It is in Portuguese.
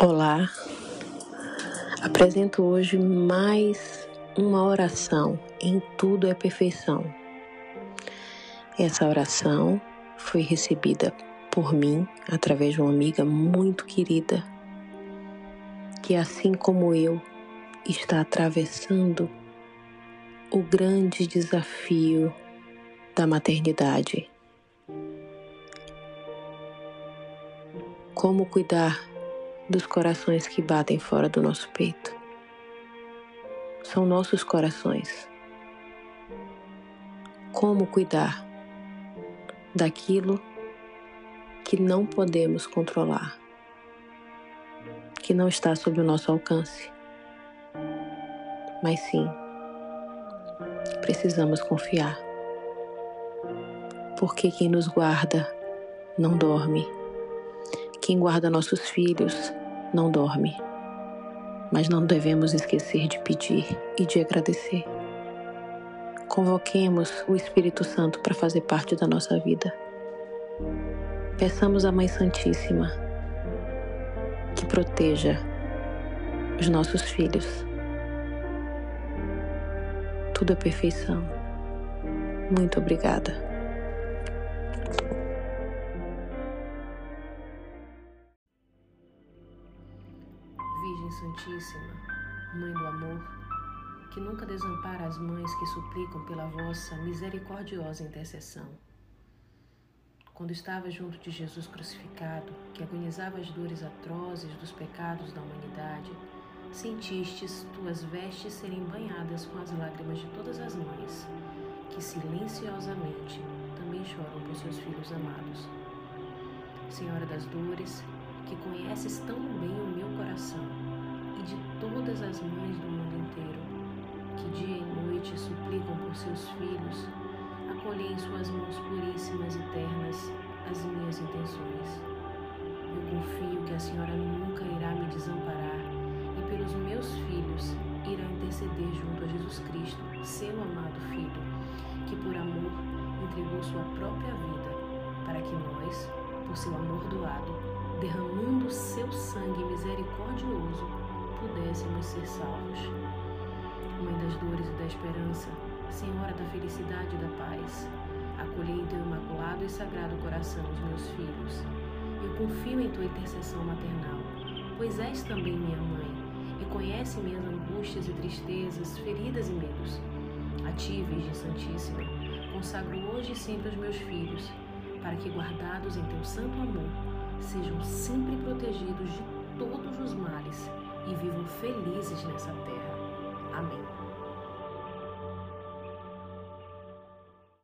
Olá, apresento hoje mais uma oração. Em tudo é perfeição. Essa oração foi recebida por mim através de uma amiga muito querida que, assim como eu, está atravessando o grande desafio da maternidade. Como cuidar dos corações que batem fora do nosso peito. São nossos corações. Como cuidar daquilo que não podemos controlar, que não está sob o nosso alcance. Mas sim, precisamos confiar, porque quem nos guarda não dorme. Quem guarda nossos filhos não dorme. Mas não devemos esquecer de pedir e de agradecer. Convoquemos o Espírito Santo para fazer parte da nossa vida. Peçamos à Mãe Santíssima que proteja os nossos filhos. Tudo é perfeição. Muito obrigada. Virgem Santíssima, Mãe do Amor, que nunca desampara as mães que suplicam pela vossa misericordiosa intercessão. Quando estava junto de Jesus crucificado, que agonizava as dores atrozes dos pecados da humanidade, sentistes tuas vestes serem banhadas com as lágrimas de todas as mães, que silenciosamente também choram por seus filhos amados. Senhora das dores, que conheces tão bem o meu coração e de todas as mães do mundo inteiro, que dia e noite suplicam por seus filhos, acolhei em suas mãos puríssimas e ternas as minhas intenções. Eu confio que a Senhora nunca irá me desamparar e pelos meus filhos irá interceder junto a Jesus Cristo, seu amado Filho, que por amor entregou sua própria vida para que nós, por seu amor doado, derramando seu sangue misericordioso, pudéssemos ser salvos. Mãe das dores e da esperança, Senhora da felicidade e da paz, acolhei teu imaculado e sagrado coração os meus filhos. Eu confio em tua intercessão maternal, pois és também minha mãe e conhece minhas angústias e tristezas, feridas e medos. A ti, Virgem Santíssima, consagro hoje e sempre os meus filhos, para que, guardados em teu santo amor, sejam sempre protegidos de todos os males e vivam felizes nessa terra. Amém.